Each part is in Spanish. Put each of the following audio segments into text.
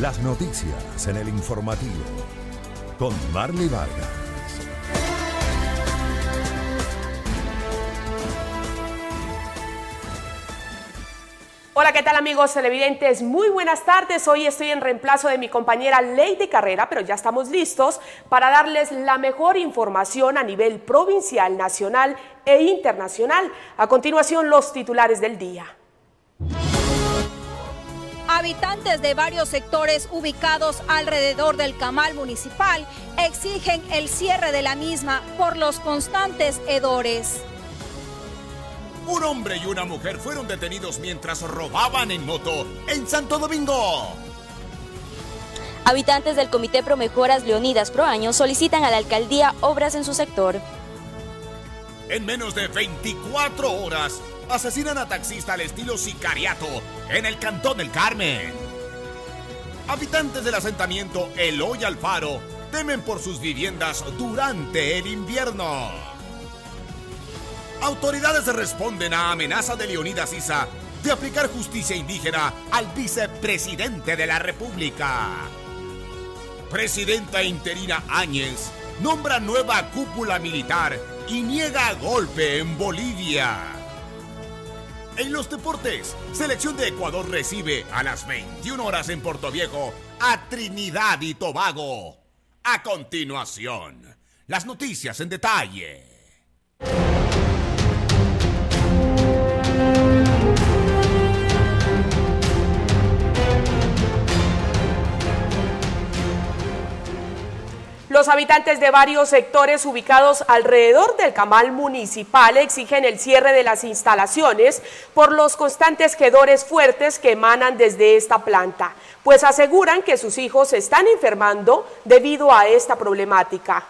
Las noticias en el informativo. Con Marley Vargas. Hola, ¿qué tal amigos televidentes? Muy buenas tardes. Hoy estoy en reemplazo de mi compañera Lady Carrera, pero ya estamos listos para darles la mejor información a nivel provincial, nacional e internacional. A continuación, los titulares del día. Habitantes de varios sectores ubicados alrededor del camal municipal exigen el cierre de la misma por los constantes hedores. Un hombre y una mujer fueron detenidos mientras robaban en moto en Santo Domingo. Habitantes del Comité Pro Mejoras Leonidas Pro Año solicitan a la alcaldía obras en su sector. En menos de 24 horas, asesinan a taxista al estilo sicariato en el Cantón del Carmen. Habitantes del asentamiento Eloy Alfaro temen por sus viviendas durante el invierno. Autoridades responden a amenaza de Leonidas Isa de aplicar justicia indígena al vicepresidente de la República. Presidenta interina Áñez nombra nueva cúpula militar y niega golpe en Bolivia. En los deportes, selección de Ecuador recibe a las 21 horas en Puerto Viejo a Trinidad y Tobago. A continuación, las noticias en detalle. Los habitantes de varios sectores ubicados alrededor del camal municipal exigen el cierre de las instalaciones por los constantes hedores fuertes que emanan desde esta planta, pues aseguran que sus hijos se están enfermando debido a esta problemática.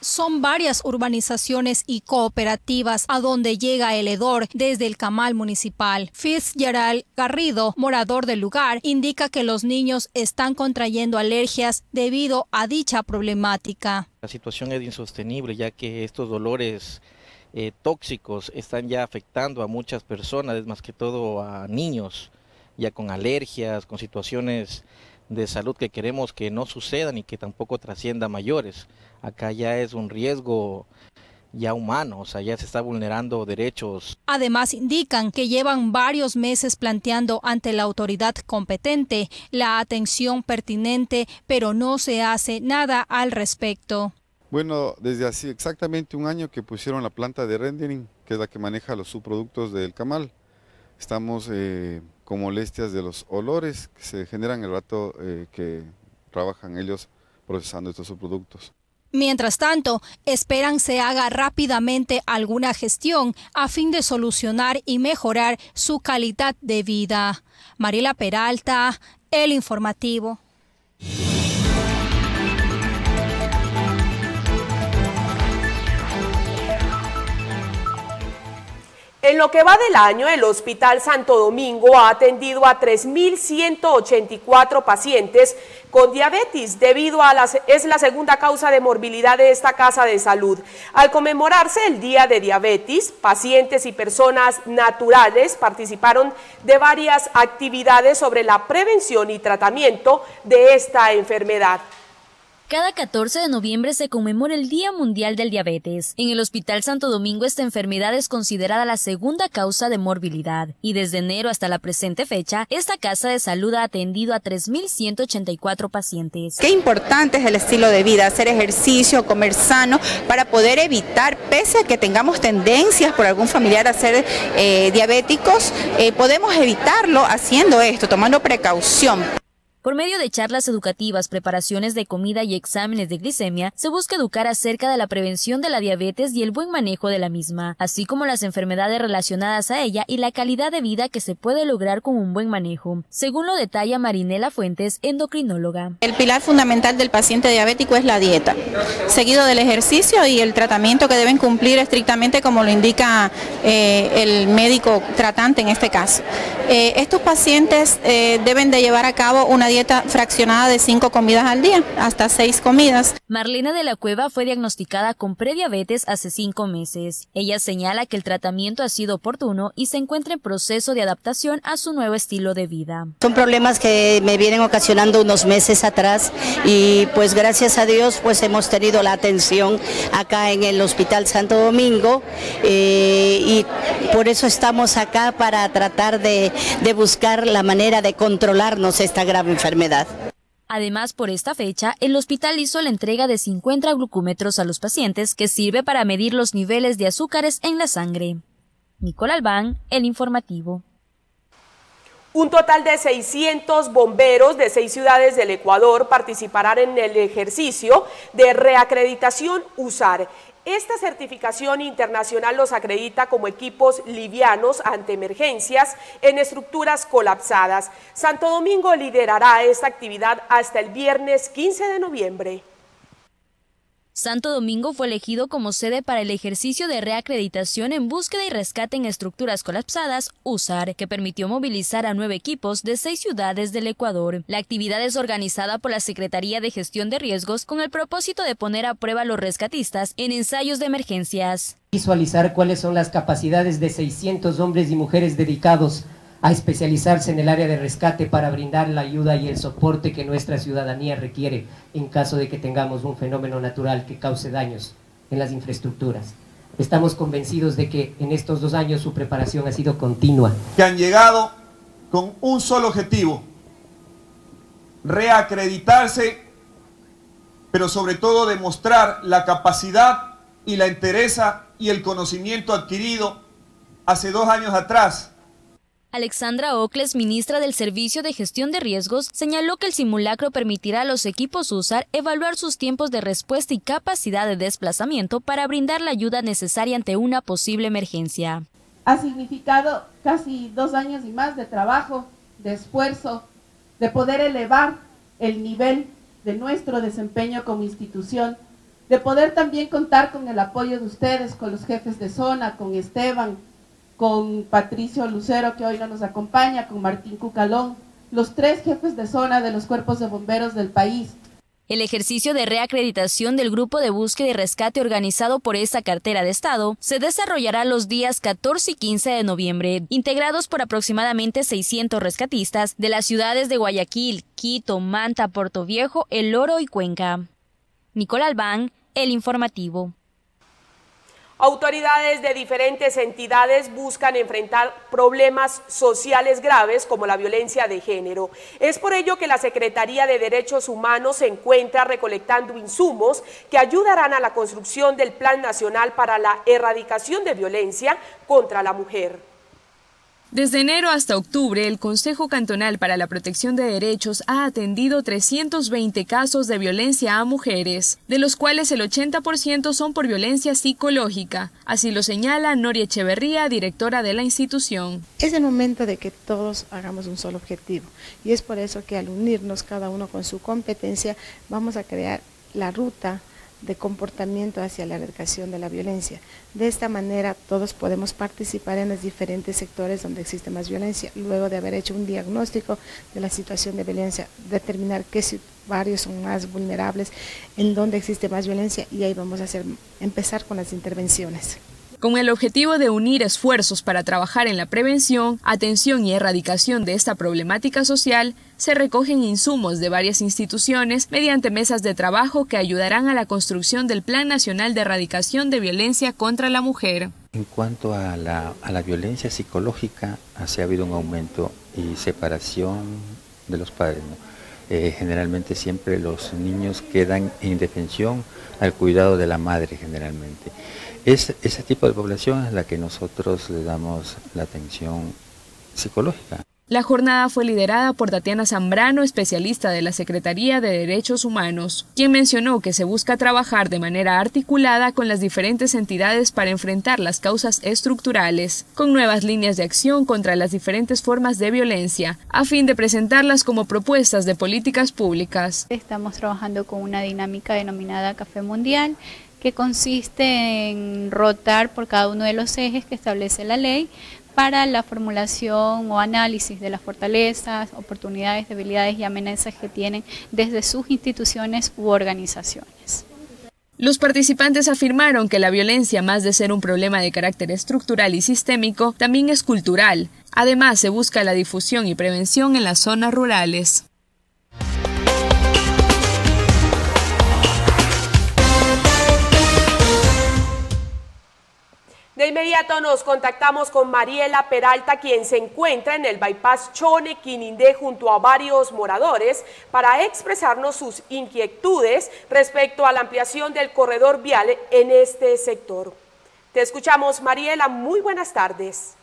Son varias urbanizaciones y cooperativas a donde llega el hedor desde el camal municipal. Fitzgerald Garrido, morador del lugar, indica que los niños están contrayendo alergias debido a dicha problemática. La situación es insostenible ya que estos dolores eh, tóxicos están ya afectando a muchas personas, más que todo a niños, ya con alergias, con situaciones de salud que queremos que no sucedan y que tampoco trascienda mayores. Acá ya es un riesgo ya humano, o sea, ya se está vulnerando derechos. Además, indican que llevan varios meses planteando ante la autoridad competente la atención pertinente, pero no se hace nada al respecto. Bueno, desde así exactamente un año que pusieron la planta de rendering, que es la que maneja los subproductos del camal, estamos eh, con molestias de los olores que se generan el rato eh, que trabajan ellos procesando estos subproductos. Mientras tanto, esperan se haga rápidamente alguna gestión a fin de solucionar y mejorar su calidad de vida. Mariela Peralta, El Informativo. En lo que va del año, el Hospital Santo Domingo ha atendido a 3.184 pacientes con diabetes, debido a las, es la segunda causa de morbilidad de esta casa de salud. Al conmemorarse el Día de Diabetes, pacientes y personas naturales participaron de varias actividades sobre la prevención y tratamiento de esta enfermedad. Cada 14 de noviembre se conmemora el Día Mundial del Diabetes. En el Hospital Santo Domingo esta enfermedad es considerada la segunda causa de morbilidad y desde enero hasta la presente fecha, esta casa de salud ha atendido a 3.184 pacientes. Qué importante es el estilo de vida, hacer ejercicio, comer sano, para poder evitar, pese a que tengamos tendencias por algún familiar a ser eh, diabéticos, eh, podemos evitarlo haciendo esto, tomando precaución. Por medio de charlas educativas, preparaciones de comida y exámenes de glicemia, se busca educar acerca de la prevención de la diabetes y el buen manejo de la misma, así como las enfermedades relacionadas a ella y la calidad de vida que se puede lograr con un buen manejo, según lo detalla Marinela Fuentes, endocrinóloga. El pilar fundamental del paciente diabético es la dieta, seguido del ejercicio y el tratamiento que deben cumplir estrictamente como lo indica eh, el médico tratante en este caso. Eh, estos pacientes eh, deben de llevar a cabo una dieta dieta fraccionada de cinco comidas al día, hasta seis comidas. Marlena de la Cueva fue diagnosticada con prediabetes hace cinco meses. Ella señala que el tratamiento ha sido oportuno y se encuentra en proceso de adaptación a su nuevo estilo de vida. Son problemas que me vienen ocasionando unos meses atrás y pues gracias a Dios pues hemos tenido la atención acá en el Hospital Santo Domingo eh, y por eso estamos acá para tratar de, de buscar la manera de controlarnos esta grave enfermedad. Además, por esta fecha, el hospital hizo la entrega de 50 glucómetros a los pacientes que sirve para medir los niveles de azúcares en la sangre. Nicole Albán, El Informativo. Un total de 600 bomberos de seis ciudades del Ecuador participarán en el ejercicio de reacreditación USAR. Esta certificación internacional los acredita como equipos livianos ante emergencias en estructuras colapsadas. Santo Domingo liderará esta actividad hasta el viernes 15 de noviembre. Santo Domingo fue elegido como sede para el ejercicio de reacreditación en búsqueda y rescate en estructuras colapsadas, USAR, que permitió movilizar a nueve equipos de seis ciudades del Ecuador. La actividad es organizada por la Secretaría de Gestión de Riesgos con el propósito de poner a prueba a los rescatistas en ensayos de emergencias. Visualizar cuáles son las capacidades de 600 hombres y mujeres dedicados a especializarse en el área de rescate para brindar la ayuda y el soporte que nuestra ciudadanía requiere en caso de que tengamos un fenómeno natural que cause daños en las infraestructuras. Estamos convencidos de que en estos dos años su preparación ha sido continua. Que han llegado con un solo objetivo, reacreditarse, pero sobre todo demostrar la capacidad y la entereza y el conocimiento adquirido hace dos años atrás Alexandra Ocles, ministra del Servicio de Gestión de Riesgos, señaló que el simulacro permitirá a los equipos USAR evaluar sus tiempos de respuesta y capacidad de desplazamiento para brindar la ayuda necesaria ante una posible emergencia. Ha significado casi dos años y más de trabajo, de esfuerzo, de poder elevar el nivel de nuestro desempeño como institución, de poder también contar con el apoyo de ustedes, con los jefes de zona, con Esteban, con Patricio Lucero, que hoy no nos acompaña, con Martín Cucalón, los tres jefes de zona de los cuerpos de bomberos del país. El ejercicio de reacreditación del grupo de búsqueda y rescate organizado por esta cartera de Estado se desarrollará los días 14 y 15 de noviembre, integrados por aproximadamente 600 rescatistas de las ciudades de Guayaquil, Quito, Manta, Puerto Viejo, El Oro y Cuenca. Nicole Albán, El Informativo. Autoridades de diferentes entidades buscan enfrentar problemas sociales graves como la violencia de género. Es por ello que la Secretaría de Derechos Humanos se encuentra recolectando insumos que ayudarán a la construcción del Plan Nacional para la Erradicación de Violencia contra la Mujer. Desde enero hasta octubre, el Consejo Cantonal para la Protección de Derechos ha atendido 320 casos de violencia a mujeres, de los cuales el 80% son por violencia psicológica. Así lo señala Noria Echeverría, directora de la institución. Es el momento de que todos hagamos un solo objetivo y es por eso que al unirnos cada uno con su competencia vamos a crear la ruta de comportamiento hacia la erradicación de la violencia. De esta manera todos podemos participar en los diferentes sectores donde existe más violencia, luego de haber hecho un diagnóstico de la situación de violencia, determinar qué varios son más vulnerables, en dónde existe más violencia y ahí vamos a empezar con las intervenciones con el objetivo de unir esfuerzos para trabajar en la prevención, atención y erradicación de esta problemática social, se recogen insumos de varias instituciones mediante mesas de trabajo que ayudarán a la construcción del Plan Nacional de Erradicación de Violencia contra la Mujer. En cuanto a la, violencia psicológica, ha habido un aumento y separación de los padres. Eh, generalmente siempre los niños quedan en indefensión al cuidado de la madre generalmente. Es, ese tipo de población es la que nosotros le damos la atención psicológica. La jornada fue liderada por Tatiana Zambrano, especialista de la Secretaría de Derechos Humanos, quien mencionó que se busca trabajar de manera articulada con las diferentes entidades para enfrentar las causas estructurales, con nuevas líneas de acción contra las diferentes formas de violencia, a fin de presentarlas como propuestas de políticas públicas. Estamos trabajando con una dinámica denominada Café Mundial, que consiste en rotar por cada uno de los ejes que establece la ley para la formulación o análisis de las fortalezas, oportunidades, debilidades y amenazas que tienen desde sus instituciones u organizaciones. Los participantes afirmaron que la violencia, más de ser un problema de carácter estructural y sistémico, también es cultural. Además, se busca la difusión y prevención en las zonas rurales. De inmediato nos contactamos con Mariela Peralta, quien se encuentra en el bypass Chone Quinindé junto a varios moradores para expresarnos sus inquietudes respecto a la ampliación del corredor vial en este sector. Te escuchamos, Mariela. Muy buenas tardes.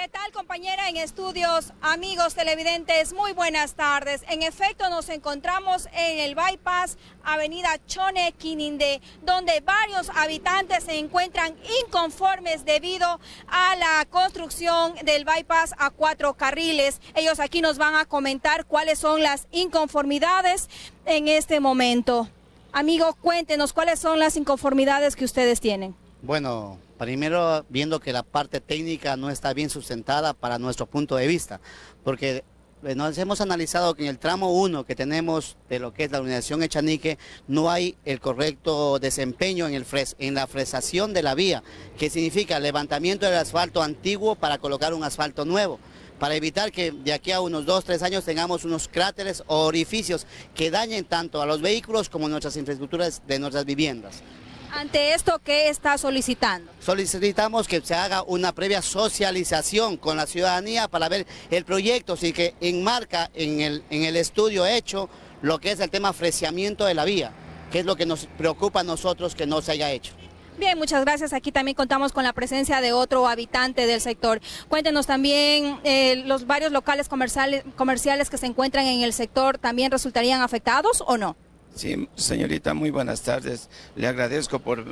¿Qué tal compañera en estudios? Amigos televidentes, muy buenas tardes. En efecto, nos encontramos en el bypass Avenida Chone Quininde, donde varios habitantes se encuentran inconformes debido a la construcción del bypass a cuatro carriles. Ellos aquí nos van a comentar cuáles son las inconformidades en este momento. Amigo, cuéntenos cuáles son las inconformidades que ustedes tienen. Bueno, Primero, viendo que la parte técnica no está bien sustentada para nuestro punto de vista, porque eh, nos hemos analizado que en el tramo 1 que tenemos de lo que es la organización Echanique no hay el correcto desempeño en, el en la fresación de la vía, que significa levantamiento del asfalto antiguo para colocar un asfalto nuevo para evitar que de aquí a unos 2, 3 años tengamos unos cráteres o orificios que dañen tanto a los vehículos como nuestras infraestructuras de nuestras viviendas. Ante esto, ¿qué está solicitando? Solicitamos que se haga una previa socialización con la ciudadanía para ver el proyecto, si que enmarca en el, en el estudio hecho lo que es el tema freciamiento de la vía, que es lo que nos preocupa a nosotros que no se haya hecho. Bien, muchas gracias. Aquí también contamos con la presencia de otro habitante del sector. Cuéntenos también, eh, ¿los varios locales comerciales, comerciales que se encuentran en el sector también resultarían afectados o no? Sí, señorita, muy buenas tardes. Le agradezco por,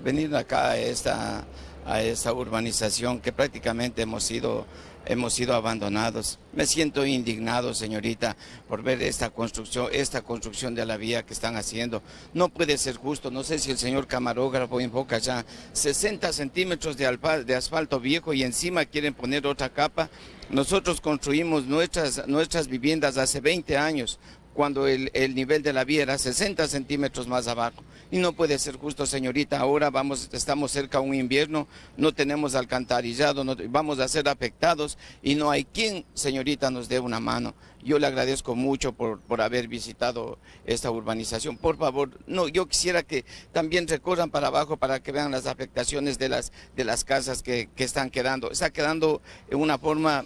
venir acá a esta, a esta urbanización que prácticamente hemos sido, hemos sido abandonados. Me siento indignado, señorita, por ver esta construcción, esta construcción de la vía que están haciendo. No puede ser justo. No sé si el señor camarógrafo invoca ya 60 centímetros de, de asfalto viejo y encima quieren poner otra capa. Nosotros construimos nuestras, nuestras viviendas hace 20 años cuando el, nivel de la vía era 60 centímetros más abajo. Y no puede ser justo, señorita, ahora vamos, estamos cerca a un invierno, no tenemos alcantarillado, vamos a ser afectados y no hay quien, señorita, nos dé una mano. Yo le agradezco mucho por, por haber visitado esta urbanización. Por favor, no, yo quisiera que también recorran para abajo para que vean las afectaciones de las, de las casas que, que están quedando. Está quedando en una forma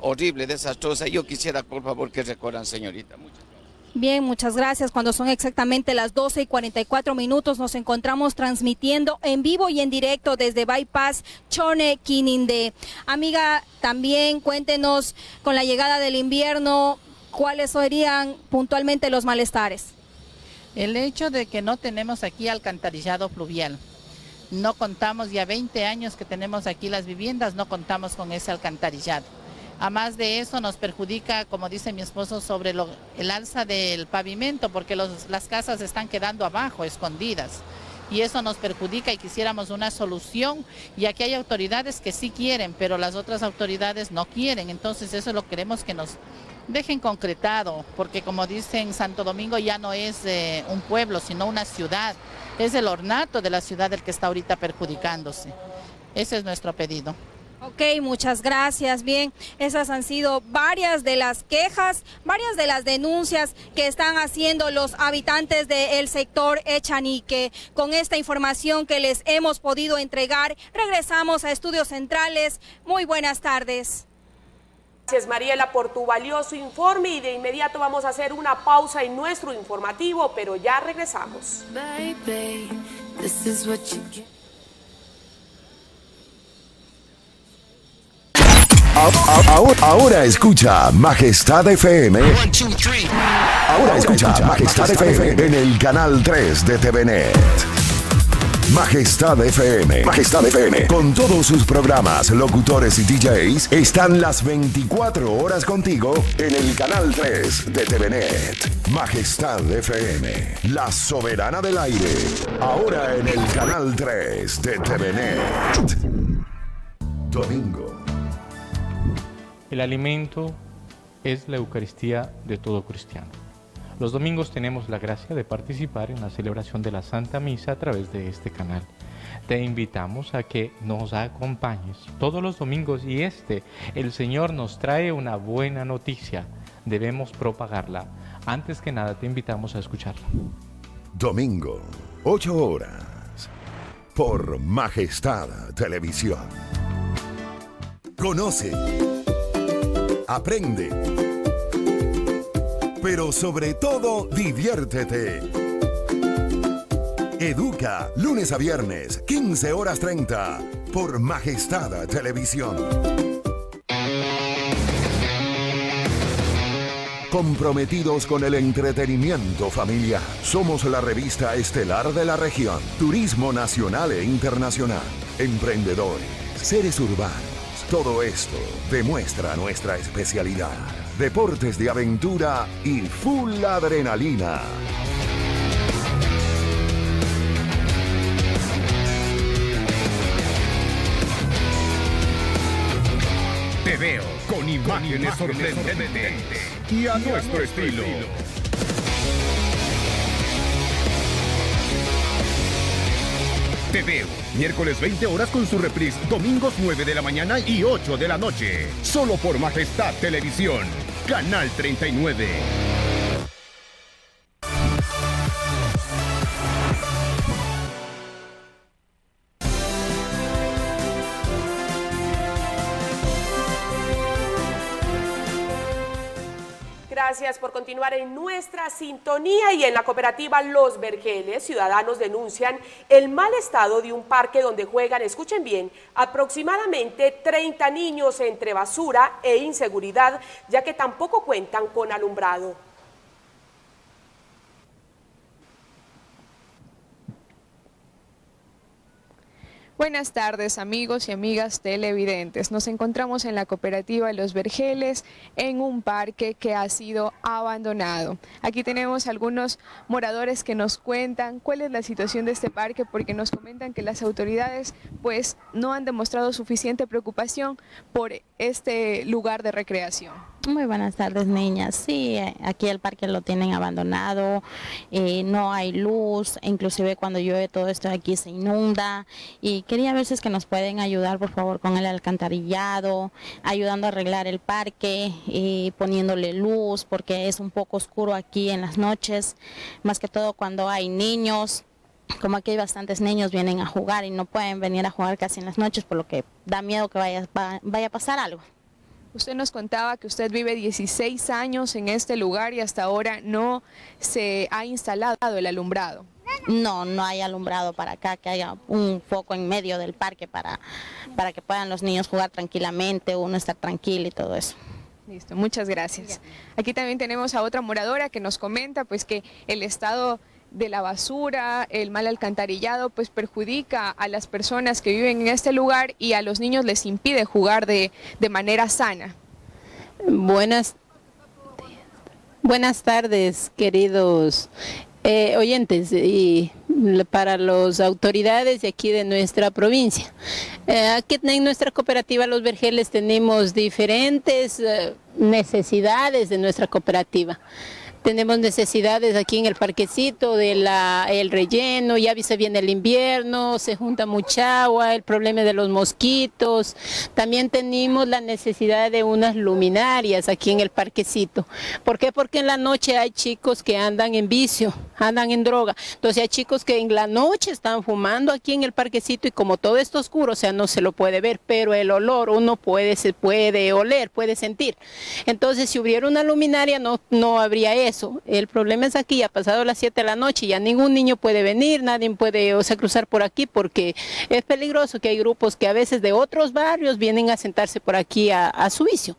horrible, desastrosa. Yo quisiera, por favor, que recorran, señorita. Muchas Bien, muchas gracias. Cuando son exactamente las 12 y 44 minutos, nos encontramos transmitiendo en vivo y en directo desde Bypass Chone Quininde. Amiga, también cuéntenos con la llegada del invierno, cuáles serían puntualmente los malestares. El hecho de que no tenemos aquí alcantarillado fluvial. No contamos ya 20 años que tenemos aquí las viviendas, no contamos con ese alcantarillado a más de eso nos perjudica, como dice mi esposo, sobre el alza del pavimento, porque las casas están quedando abajo, escondidas. Y eso nos perjudica y quisiéramos una solución. Y aquí hay autoridades que sí quieren, pero las otras autoridades no quieren. Entonces eso lo queremos que nos dejen concretado, porque como dicen, Santo Domingo ya no es eh, un pueblo, sino una ciudad. Es el ornato de la ciudad el que está ahorita perjudicándose. Ese es nuestro pedido. Ok, muchas gracias. Bien, esas han sido varias de las quejas, varias de las denuncias que están haciendo los habitantes del sector Echanique. Con esta información que les hemos podido entregar, regresamos a Estudios Centrales. Muy buenas tardes. Gracias Mariela por tu valioso informe y de inmediato vamos a hacer una pausa en nuestro informativo, pero ya regresamos. Ahora, escucha Majestad FM. Ahora escucha Majestad FM en el canal 3 de TVNet. Majestad FM. Majestad FM. Con todos sus programas, locutores y DJs, están las 24 horas contigo en el canal 3 de TVNet. Majestad FM. La soberana del aire. Ahora en el canal 3 de TVNet. Domingo. El alimento es la Eucaristía de todo cristiano. Los domingos tenemos la gracia de participar en la celebración de la Santa Misa a través de este canal. Te invitamos a que nos acompañes todos los domingos y este, el Señor nos trae una buena noticia. Debemos propagarla. Antes que nada te invitamos a escucharla. Domingo, 8 horas. Por Majestad Televisión. Conoce. Aprende pero sobre todo diviértete. Educa, lunes a viernes, 15 horas 30, por Majestad Televisión. Comprometidos con el entretenimiento familiar. Somos la revista estelar de la región. Turismo nacional e internacional. Emprendedores. Seres urbanos. Todo esto demuestra nuestra especialidad deportes de aventura y full adrenalina. Te veo con imágenes, sorprendentes, y a, nuestro, estilo. Te veo miércoles 20 horas con su reprise, domingos 9 de la mañana y 8 de la noche. Solo por Majestad Televisión. Canal 39. Gracias por continuar en nuestra sintonía y en la cooperativa Los Vergeles. Ciudadanos denuncian el mal estado de un parque donde juegan, escuchen bien, aproximadamente 30 niños entre basura e inseguridad, ya que tampoco cuentan con alumbrado. Buenas tardes amigos y amigas televidentes. Nos encontramos en la cooperativa Los Vergeles en un parque que ha sido abandonado. Aquí tenemos algunos moradores que nos cuentan cuál es la situación de este parque porque nos comentan que las autoridades pues no han demostrado suficiente preocupación por este lugar de recreación. Muy buenas tardes, niñas. Sí, eh, aquí el parque lo tienen abandonado, eh, no hay luz, inclusive cuando llueve todo esto aquí se inunda. Y quería ver si es que nos pueden ayudar, por favor, con el alcantarillado, ayudando a arreglar el parque, y poniéndole luz, porque es un poco oscuro aquí en las noches, más que todo cuando hay niños. Como aquí hay bastantes niños, vienen a jugar y no pueden venir a jugar casi en las noches, por lo que da miedo que vaya, vaya a pasar algo. Usted nos contaba que usted vive 16 años en este lugar y hasta ahora no se ha instalado el alumbrado. No, no hay alumbrado para acá, que haya un foco en medio del parque para, para que puedan los niños jugar tranquilamente, uno estar tranquilo y todo eso. Listo, muchas gracias. Aquí también tenemos a otra moradora que nos comenta pues que el estado de la basura, el mal alcantarillado, pues perjudica a las personas que viven en este lugar y a los niños les impide jugar de, manera sana. Buenas, buenas tardes, queridos eh, oyentes y para las autoridades de aquí de nuestra provincia. Eh, aquí en nuestra cooperativa Los Vergeles tenemos diferentes eh, necesidades de nuestra cooperativa. Tenemos necesidades aquí en el parquecito del el relleno, ya se viene el invierno, se junta mucha agua, el problema de los mosquitos. También tenemos la necesidad de unas luminarias aquí en el parquecito. ¿Por qué? Porque en la noche hay chicos que andan en vicio, andan en droga. Entonces hay chicos que en la noche están fumando aquí en el parquecito y como todo está oscuro, o sea, no se lo puede ver, pero el olor uno puede, se puede oler, puede sentir. Entonces si hubiera una luminaria no, no habría eso El problema es aquí, ha pasado las 7 de la noche, ya ningún niño puede venir, nadie puede, o sea, cruzar por aquí porque es peligroso que hay grupos que a veces de otros barrios vienen a sentarse por aquí a, su vicio.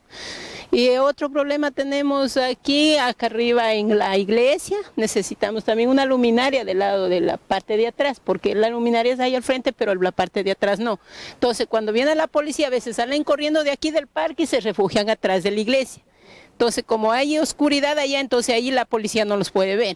Y otro problema tenemos aquí, acá arriba en la iglesia, necesitamos también una luminaria del lado de la parte de atrás, porque la luminaria es ahí al frente, pero la parte de atrás no. Entonces, cuando viene la policía, a veces salen corriendo de aquí del parque y se refugian atrás de la iglesia. Entonces, como hay oscuridad allá, entonces ahí la policía no los puede ver.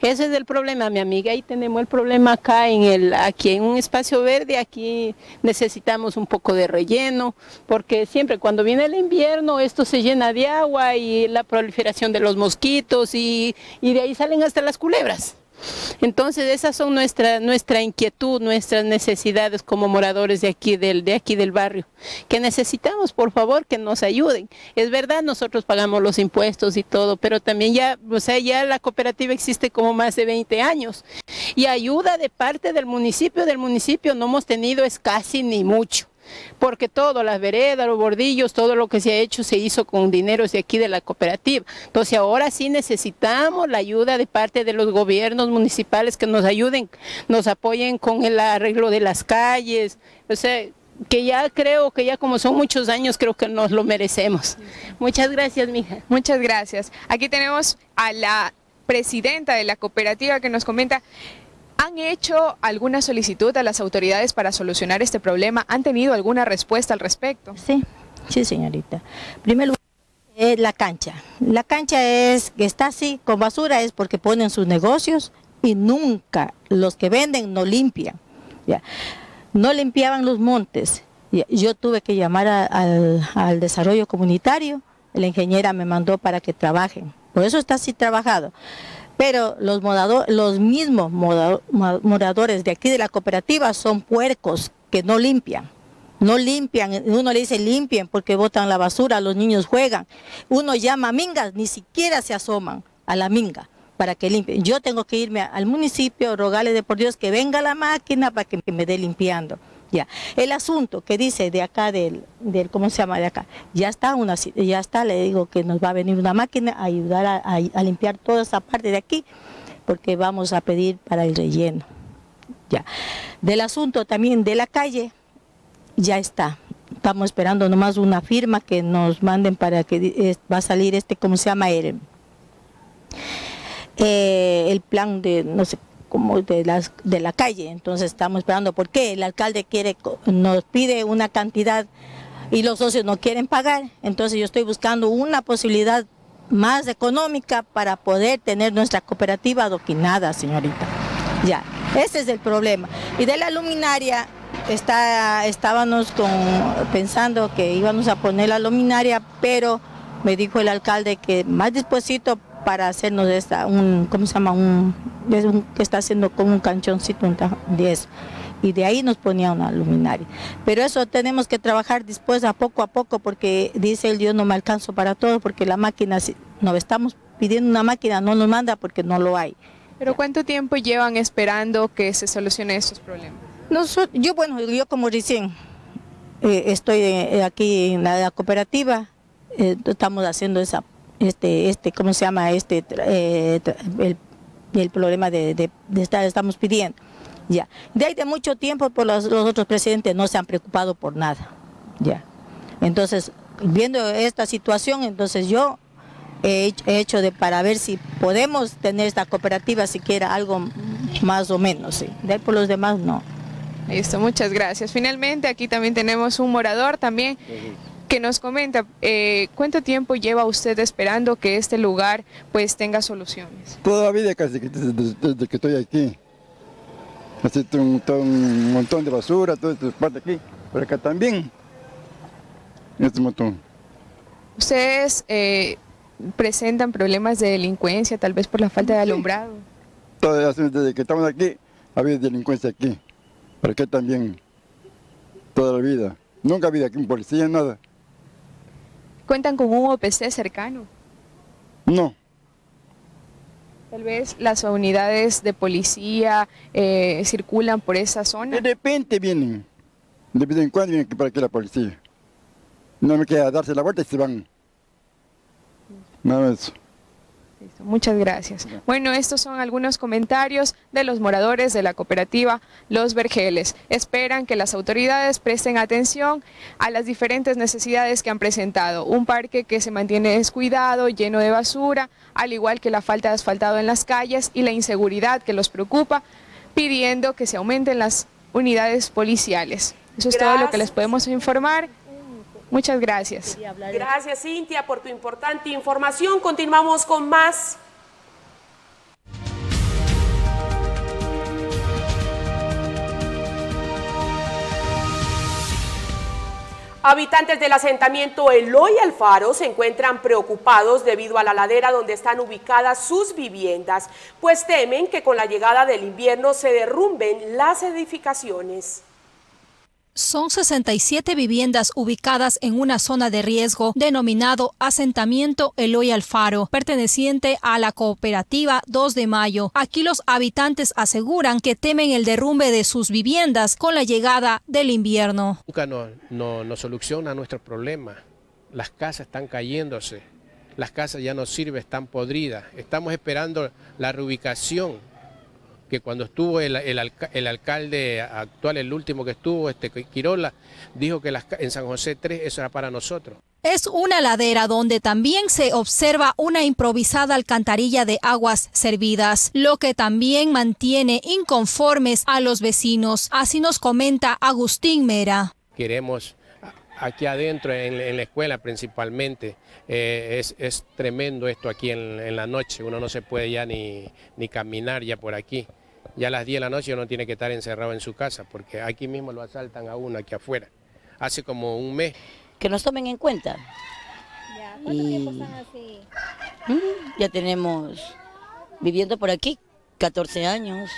Ese es el problema, mi amiga. Ahí tenemos el problema acá en el, aquí en un espacio verde, aquí necesitamos un poco de relleno, porque siempre cuando viene el invierno esto se llena de agua y la proliferación de los mosquitos y, y de ahí salen hasta las culebras. Entonces esas son nuestra, nuestra inquietud, nuestras necesidades como moradores de aquí del, de aquí del barrio, que necesitamos por favor que nos ayuden. Es verdad, nosotros pagamos los impuestos y todo, pero también ya, o sea, ya la cooperativa existe como más de 20 años. Y ayuda de parte del municipio, del municipio no hemos tenido es casi ni mucho porque todo, las veredas, los bordillos, todo lo que se ha hecho se hizo con dinero de aquí de la cooperativa. Entonces ahora sí necesitamos la ayuda de parte de los gobiernos municipales que nos ayuden, nos apoyen con el arreglo de las calles, o sea, que ya creo que ya como son muchos años creo que nos lo merecemos. Muchas gracias, mija. Muchas gracias. Aquí tenemos a la presidenta de la cooperativa que nos comenta ¿Han hecho alguna solicitud a las autoridades para solucionar este problema? ¿Han tenido alguna respuesta al respecto? Sí, sí señorita. Primero es la cancha. La cancha es que está así con basura es porque ponen sus negocios y nunca los que venden no limpian. No limpiaban los montes. Yo tuve que llamar al, al desarrollo comunitario. La ingeniera me mandó para que trabajen. Por eso está así trabajado pero los, los mismos moradores de aquí de la cooperativa son puercos que no limpian. No limpian, uno le dice limpien porque botan la basura, los niños juegan. Uno llama a mingas, ni siquiera se asoman a la minga para que limpien. Yo tengo que irme al municipio, rogarle de por Dios que venga la máquina para que me dé limpiando. Ya. El asunto que dice de acá del, del, ¿cómo se llama de acá? Ya está una ya está, le digo que nos va a venir una máquina a ayudar a, limpiar toda esa parte de aquí, porque vamos a pedir para el relleno. Ya. Del asunto también de la calle, ya está. Estamos esperando nomás una firma que nos manden para que va a salir este, ¿cómo se llama? El, eh, el plan de, no sé, como de, las, de la calle. Entonces estamos esperando por qué el alcalde quiere, nos pide una cantidad y los socios no quieren pagar. Entonces yo estoy buscando una posibilidad más económica para poder tener nuestra cooperativa adoquinada, señorita. Ya, ese es el problema. Y de la luminaria, está, estábamos pensando que íbamos a poner la luminaria, pero me dijo el alcalde que más despuesito para hacernos esta, un, ¿cómo se llama? Un, que está haciendo como un canchoncito de eso. Y de ahí nos ponía una luminaria. Pero eso tenemos que trabajar después a poco a poco porque dice el Dios no me alcanzo para todo porque la máquina, nos estamos pidiendo una máquina, no nos manda porque no lo hay. ¿Pero cuánto tiempo llevan esperando que se solucione estos problemas? yo, bueno, yo como recién eh, estoy eh, aquí en la, cooperativa, eh, estamos haciendo esa este, este, ¿cómo se llama? Este, eh, el, problema de, estar, estamos pidiendo. Ya. De ahí de mucho tiempo, por los, otros presidentes no se han preocupado por nada. Ya. Entonces, viendo esta situación, entonces yo he hecho, de para ver si podemos tener esta cooperativa siquiera algo más o menos. ¿sí? De ahí por los demás no. Listo, muchas gracias. Finalmente aquí también tenemos un morador también que nos comenta eh, cuánto tiempo lleva usted esperando que este lugar pues tenga soluciones. Toda la vida casi desde, que estoy aquí. Así un, un montón de basura, toda esta parte aquí, por acá también. Este montón. ¿Ustedes eh, presentan problemas de delincuencia, tal vez por la falta de alumbrado? desde que estamos aquí, había delincuencia aquí. Por acá también, toda la vida. Nunca ha habido aquí un policía, nada. ¿Cuentan con un OPC cercano? No. Tal vez las unidades de policía eh, circulan por esa zona. De repente vienen, de vez en cuando vienen para aquí la policía. No me queda darse la vuelta y se van. Nada más. Muchas gracias. Bueno, estos son algunos comentarios de los moradores de la cooperativa Los Vergeles. Esperan que las autoridades presten atención a las diferentes necesidades que han presentado. Un parque que se mantiene descuidado, lleno de basura, al igual que la falta de asfaltado en las calles y la inseguridad que los preocupa, pidiendo que se aumenten las unidades policiales. Eso es todo lo que les podemos informar. Muchas gracias. Gracias, Cintia, por tu importante información. Continuamos con más. Habitantes del asentamiento Eloy Alfaro se encuentran preocupados debido a la ladera donde están ubicadas sus viviendas, pues temen que con la llegada del invierno se derrumben las edificaciones. Son 67 viviendas ubicadas en una zona de riesgo denominado asentamiento Eloy Alfaro, perteneciente a la cooperativa 2 de Mayo. Aquí los habitantes aseguran que temen el derrumbe de sus viviendas con la llegada del invierno. Nunca no, no, no soluciona nuestro problema. Las casas están cayéndose, las casas ya no sirven, están podridas. Estamos esperando la reubicación que cuando estuvo el, alcalde actual, el último que estuvo, este Quirola, dijo que en San José 3 eso era para nosotros. Es una ladera donde también se observa una improvisada alcantarilla de aguas servidas, lo que también mantiene inconformes a los vecinos. Así nos comenta Agustín Mera. Queremos aquí adentro, en, la escuela principalmente, eh, es, tremendo esto aquí en, la noche, uno no se puede ya ni, ni caminar ya por aquí ya a las 10 de la noche uno tiene que estar encerrado en su casa, porque aquí mismo lo asaltan a uno, aquí afuera. Hace como un mes. Que nos tomen en cuenta. Ya, ¿Cuánto tiempo están así? Mm, ya tenemos viviendo por aquí 14 años.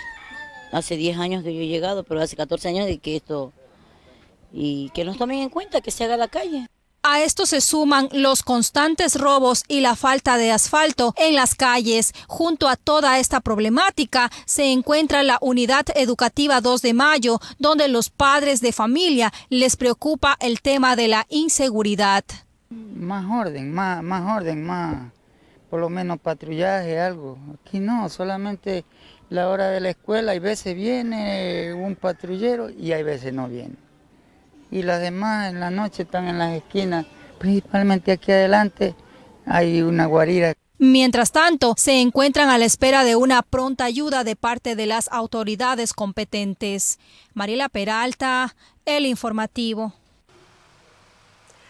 Hace 10 años que yo he llegado, pero hace 14 años de que esto... Y que nos tomen en cuenta, que se haga la calle. A esto se suman los constantes robos y la falta de asfalto en las calles. Junto a toda esta problemática se encuentra la Unidad Educativa 2 de Mayo, donde los padres de familia les preocupa el tema de la inseguridad. Más orden, más, más orden, más, por lo menos patrullaje, algo. Aquí no, solamente la hora de la escuela, hay veces viene un patrullero y hay veces no viene y las demás en la noche están en las esquinas, principalmente aquí adelante hay una guarida. Mientras tanto, se encuentran a la espera de una pronta ayuda de parte de las autoridades competentes. Mariela Peralta, El Informativo.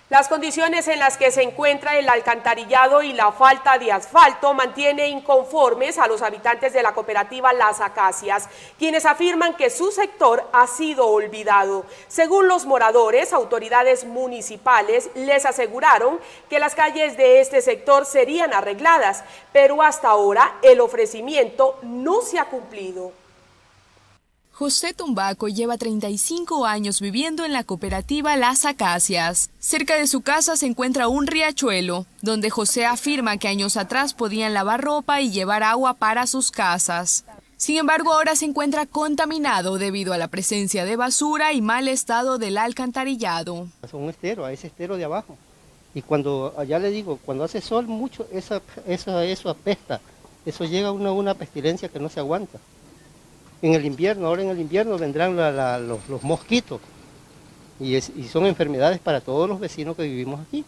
Las condiciones en las que se encuentra el alcantarillado y la falta de asfalto mantiene inconformes a los habitantes de la cooperativa Las Acacias, quienes afirman que su sector ha sido olvidado. Según los moradores, autoridades municipales les aseguraron que las calles de este sector serían arregladas, pero hasta ahora el ofrecimiento no se ha cumplido. José Tumbaco lleva 35 años viviendo en la cooperativa Las Acacias. Cerca de su casa se encuentra un riachuelo, donde José afirma que años atrás podían lavar ropa y llevar agua para sus casas. Sin embargo, ahora se encuentra contaminado debido a la presencia de basura y mal estado del alcantarillado. Es un estero, a estero de abajo. Y cuando, le digo, cuando hace sol mucho, eso apesta. Eso llega a una, una pestilencia que no se aguanta en el invierno, ahora en el invierno vendrán los, mosquitos y, son enfermedades para todos los vecinos que vivimos aquí.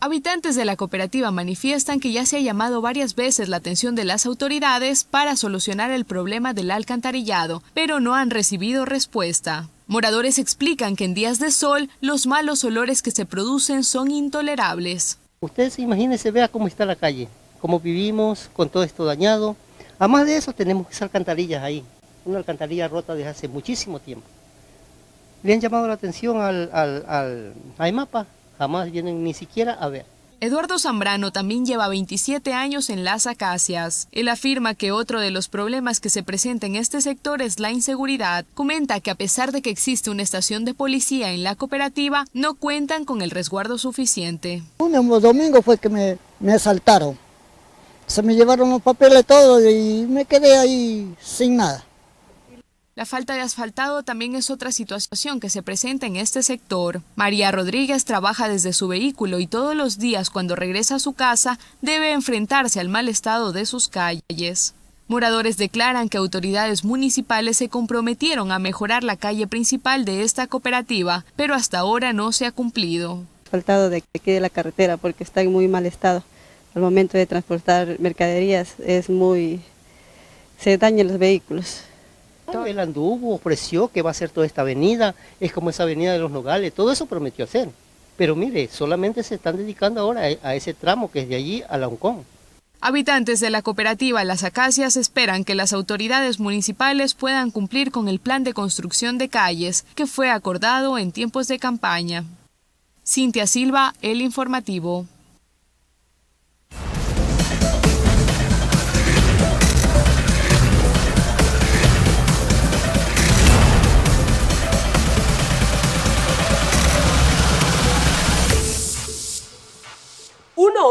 Habitantes de la cooperativa manifiestan que ya se ha llamado varias veces la atención de las autoridades para solucionar el problema del alcantarillado, pero no han recibido respuesta. Moradores explican que en días de sol los malos olores que se producen son intolerables. Ustedes imagínense, vea cómo está la calle, cómo vivimos con todo esto dañado. Además de eso tenemos esas alcantarillas ahí una alcantarilla rota desde hace muchísimo tiempo. Le han llamado la atención al, al, al AIMAPA, jamás vienen ni siquiera a ver. Eduardo Zambrano también lleva 27 años en las acacias. Él afirma que otro de los problemas que se presenta en este sector es la inseguridad. Comenta que a pesar de que existe una estación de policía en la cooperativa, no cuentan con el resguardo suficiente. Un domingo fue que me, me asaltaron. Se me llevaron los papeles todos y me quedé ahí sin nada. La falta de asfaltado también es otra situación que se presenta en este sector. María Rodríguez trabaja desde su vehículo y todos los días cuando regresa a su casa debe enfrentarse al mal estado de sus calles. Moradores declaran que autoridades municipales se comprometieron a mejorar la calle principal de esta cooperativa, pero hasta ahora no se ha cumplido. Faltado de aquí de la carretera porque está en muy mal estado. Al momento de transportar mercaderías es muy se dañan los vehículos. Él anduvo, ofreció que va a hacer toda esta avenida, es como esa avenida de los Nogales, todo eso prometió hacer. Pero mire, solamente se están dedicando ahora a ese tramo que es de allí a Launcón. Habitantes de la cooperativa Las Acacias esperan que las autoridades municipales puedan cumplir con el plan de construcción de calles que fue acordado en tiempos de campaña. Cintia Silva, El Informativo.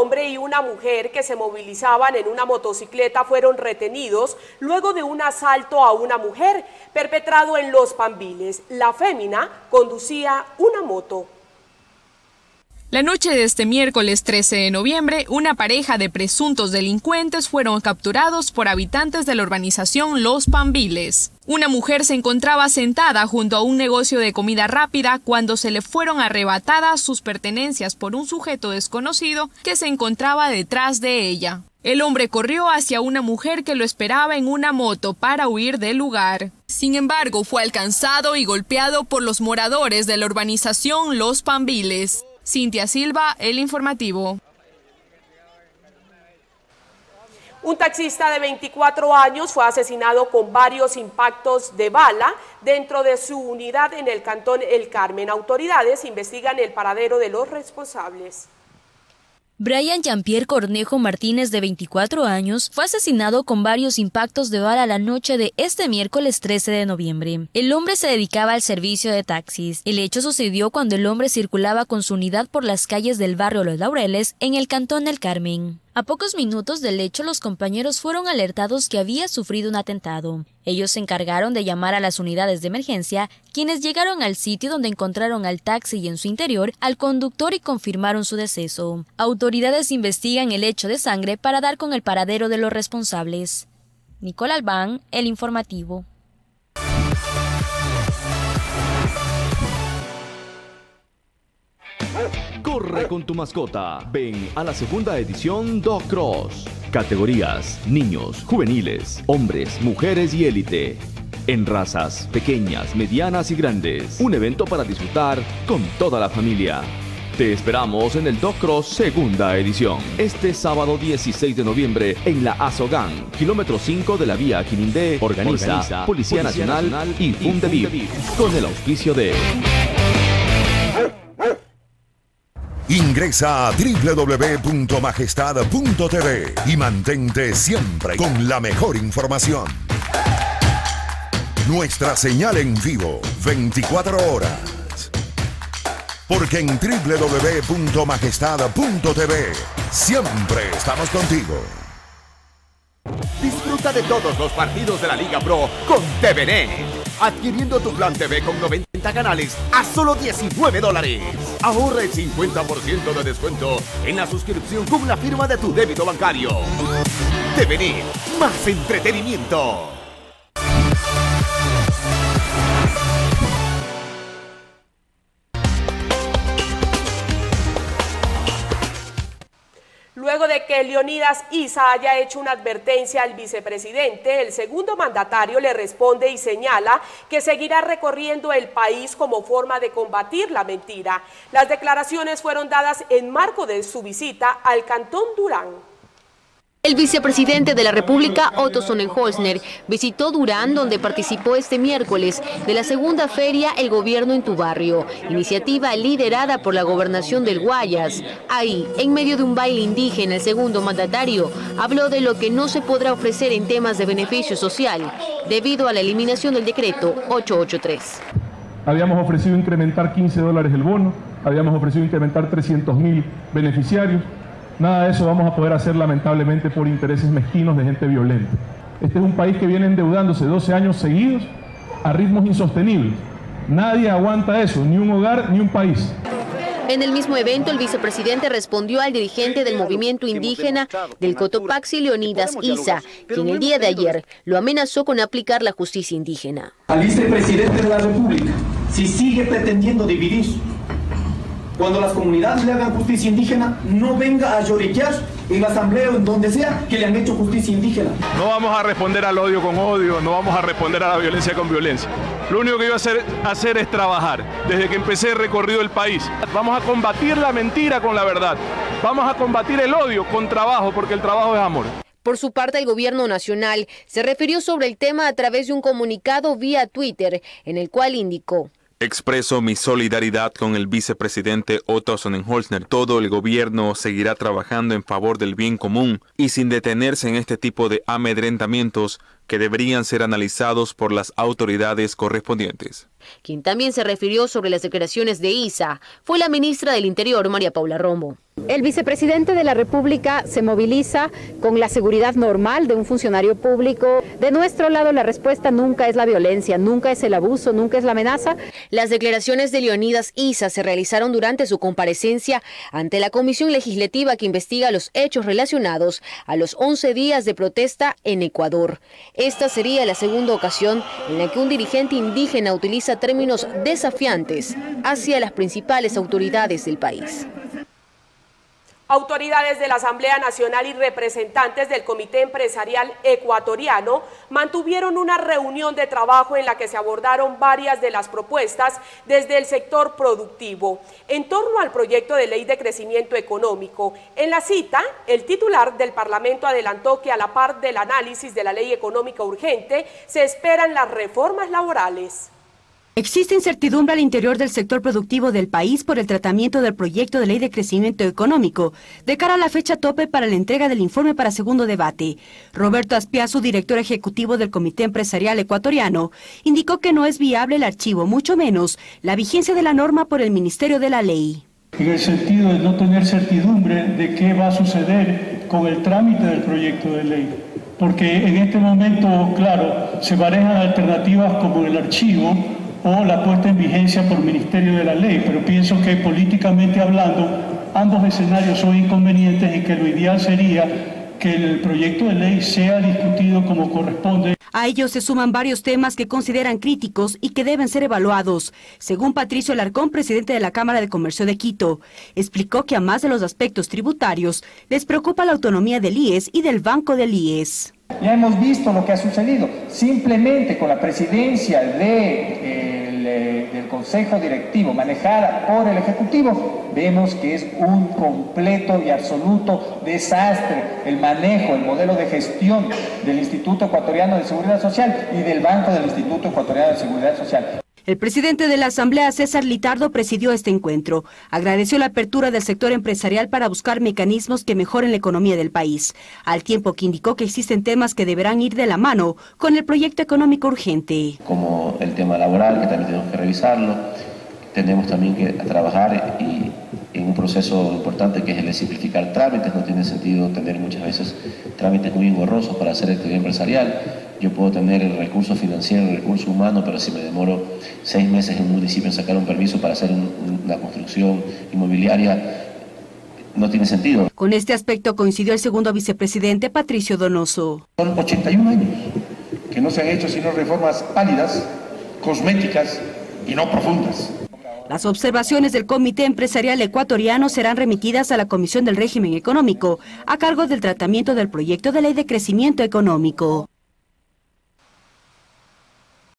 Hombre y una mujer que se movilizaban en una motocicleta fueron retenidos luego de un asalto a una mujer perpetrado en Los Pambiles. La fémina conducía una moto. La noche de este miércoles 13 de noviembre, una pareja de presuntos delincuentes fueron capturados por habitantes de la urbanización Los Pambiles. Una mujer se encontraba sentada junto a un negocio de comida rápida cuando se le fueron arrebatadas sus pertenencias por un sujeto desconocido que se encontraba detrás de ella. El hombre corrió hacia una mujer que lo esperaba en una moto para huir del lugar. Sin embargo, fue alcanzado y golpeado por los moradores de la urbanización Los Pambiles. Cintia Silva, El Informativo. Un taxista de 24 años fue asesinado con varios impactos de bala dentro de su unidad en el cantón El Carmen. Autoridades investigan el paradero de los responsables. Brian Jean-Pierre Cornejo Martínez, de 24 años, fue asesinado con varios impactos de bala la noche de este miércoles 13 de noviembre. El hombre se dedicaba al servicio de taxis. El hecho sucedió cuando el hombre circulaba con su unidad por las calles del barrio Los Laureles, en el cantón del Carmen. A pocos minutos del hecho, los compañeros fueron alertados que había sufrido un atentado. Ellos se encargaron de llamar a las unidades de emergencia, quienes llegaron al sitio donde encontraron al taxi y en su interior al conductor y confirmaron su deceso. Autoridades investigan el hecho de sangre para dar con el paradero de los responsables. Nicole Albán, El Informativo. Corre con tu mascota. Ven a la segunda edición Dog Cross. Categorías: niños, juveniles, hombres, mujeres y élite. En razas pequeñas, medianas y grandes. Un evento para disfrutar con toda la familia. Te esperamos en el Dog Cross segunda edición. Este sábado 16 de noviembre en la Azogan, kilómetro 5 de la vía Quinindé, organiza, Policía, Nacional, y Fundevir, con el auspicio de... Ingresa a www.majestad.tv y mantente siempre con la mejor información. Nuestra señal en vivo, 24 horas. Porque en www.majestad.tv siempre estamos contigo. Disfruta de todos los partidos de la Liga Pro con TVNet adquiriendo tu plan TV con 90 canales a solo 19 dólares. Ahorra el 50% de descuento en la suscripción con la firma de tu débito bancario. TVN, más entretenimiento. Luego de que Leonidas Isa haya hecho una advertencia al vicepresidente, el segundo mandatario le responde y señala que seguirá recorriendo el país como forma de combatir la mentira. Las declaraciones fueron dadas en marco de su visita al Cantón Durán. El vicepresidente de la República, Otto Sonnenholzner, visitó Durán, donde participó este miércoles de la segunda feria El Gobierno en tu Barrio, iniciativa liderada por la gobernación del Guayas. Ahí, en medio de un baile indígena, el segundo mandatario habló de lo que no se podrá ofrecer en temas de beneficio social, debido a la eliminación del decreto 883. Habíamos ofrecido incrementar 15 dólares el bono, habíamos ofrecido incrementar 300 mil beneficiarios, Nada de eso vamos a poder hacer lamentablemente por intereses mezquinos de gente violenta. Este es un país que viene endeudándose 12 años seguidos a ritmos insostenibles. Nadie aguanta eso, ni un hogar ni un país. En el mismo evento, el vicepresidente respondió al dirigente del movimiento indígena del Cotopaxi, Leonidas Isa, quien el día de ayer lo amenazó con aplicar la justicia indígena. Al vicepresidente de la República, si sigue pretendiendo dividir cuando las comunidades le hagan justicia indígena, no venga a lloriquear en la asamblea o en donde sea que le han hecho justicia indígena. No vamos a responder al odio con odio, no vamos a responder a la violencia con violencia. Lo único que iba a hacer, hacer es trabajar. Desde que empecé el recorrido del país, vamos a combatir la mentira con la verdad. Vamos a combatir el odio con trabajo, porque el trabajo es amor. Por su parte, el gobierno nacional se refirió sobre el tema a través de un comunicado vía Twitter, en el cual indicó. Expreso mi solidaridad con el vicepresidente Otto Sonnenholzner. Todo el gobierno seguirá trabajando en favor del bien común y sin detenerse en este tipo de amedrentamientos que deberían ser analizados por las autoridades correspondientes. Quien también se refirió sobre las declaraciones de ISA fue la ministra del Interior, María Paula Romo. El vicepresidente de la República se moviliza con la seguridad normal de un funcionario público. De nuestro lado, la respuesta nunca es la violencia, nunca es el abuso, nunca es la amenaza. Las declaraciones de Leonidas Isa se realizaron durante su comparecencia ante la Comisión Legislativa que investiga los hechos relacionados a los 11 días de protesta en Ecuador. Esta sería la segunda ocasión en la que un dirigente indígena utiliza términos desafiantes hacia las principales autoridades del país. Autoridades de la Asamblea Nacional y representantes del Comité Empresarial Ecuatoriano mantuvieron una reunión de trabajo en la que se abordaron varias de las propuestas desde el sector productivo en torno al proyecto de ley de crecimiento económico. En la cita, el titular del Parlamento adelantó que a la par del análisis de la ley económica urgente se esperan las reformas laborales. Existe incertidumbre al interior del sector productivo del país por el tratamiento del proyecto de ley de crecimiento económico, de cara a la fecha tope para la entrega del informe para segundo debate. Roberto Aspiazu, director ejecutivo del Comité Empresarial Ecuatoriano, indicó que no es viable el archivo, mucho menos la vigencia de la norma por el Ministerio de la Ley. En el sentido de no tener certidumbre de qué va a suceder con el trámite del proyecto de ley. Porque en este momento, claro, se manejan alternativas como el archivo, o la puesta en vigencia por Ministerio de la Ley, pero pienso que políticamente hablando ambos escenarios son inconvenientes y que lo ideal sería que el proyecto de ley sea discutido como corresponde. A ellos se suman varios temas que consideran críticos y que deben ser evaluados. Según Patricio Larcón, presidente de la Cámara de Comercio de Quito, explicó que a más de los aspectos tributarios, les preocupa la autonomía del IES y del Banco del IES. Ya hemos visto lo que ha sucedido. Simplemente con la presidencia de, del Consejo Directivo manejada por el Ejecutivo, vemos que es un completo y absoluto desastre el manejo, el modelo de gestión del Instituto Ecuatoriano de Seguridad Social y del Banco del Instituto Ecuatoriano de Seguridad Social. El presidente de la Asamblea, César Litardo, presidió este encuentro. Agradeció la apertura del sector empresarial para buscar mecanismos que mejoren la economía del país, al tiempo que indicó que existen temas que deberán ir de la mano con el proyecto económico urgente. Como el tema laboral, que también tenemos que revisarlo, tenemos también que trabajar y en un proceso importante que es el de simplificar trámites. No tiene sentido tener muchas veces trámites muy engorrosos para hacer actividad empresarial yo puedo tener el recurso financiero, el recurso humano, pero si me demoro seis meses en un municipio en sacar un permiso para hacer una construcción inmobiliaria, no tiene sentido. Con este aspecto coincidió el segundo vicepresidente Patricio Donoso. Son 81 años que no se han hecho sino reformas pálidas, cosméticas y no profundas. Las observaciones del Comité Empresarial Ecuatoriano serán remitidas a la Comisión del Régimen Económico a cargo del tratamiento del proyecto de ley de crecimiento económico.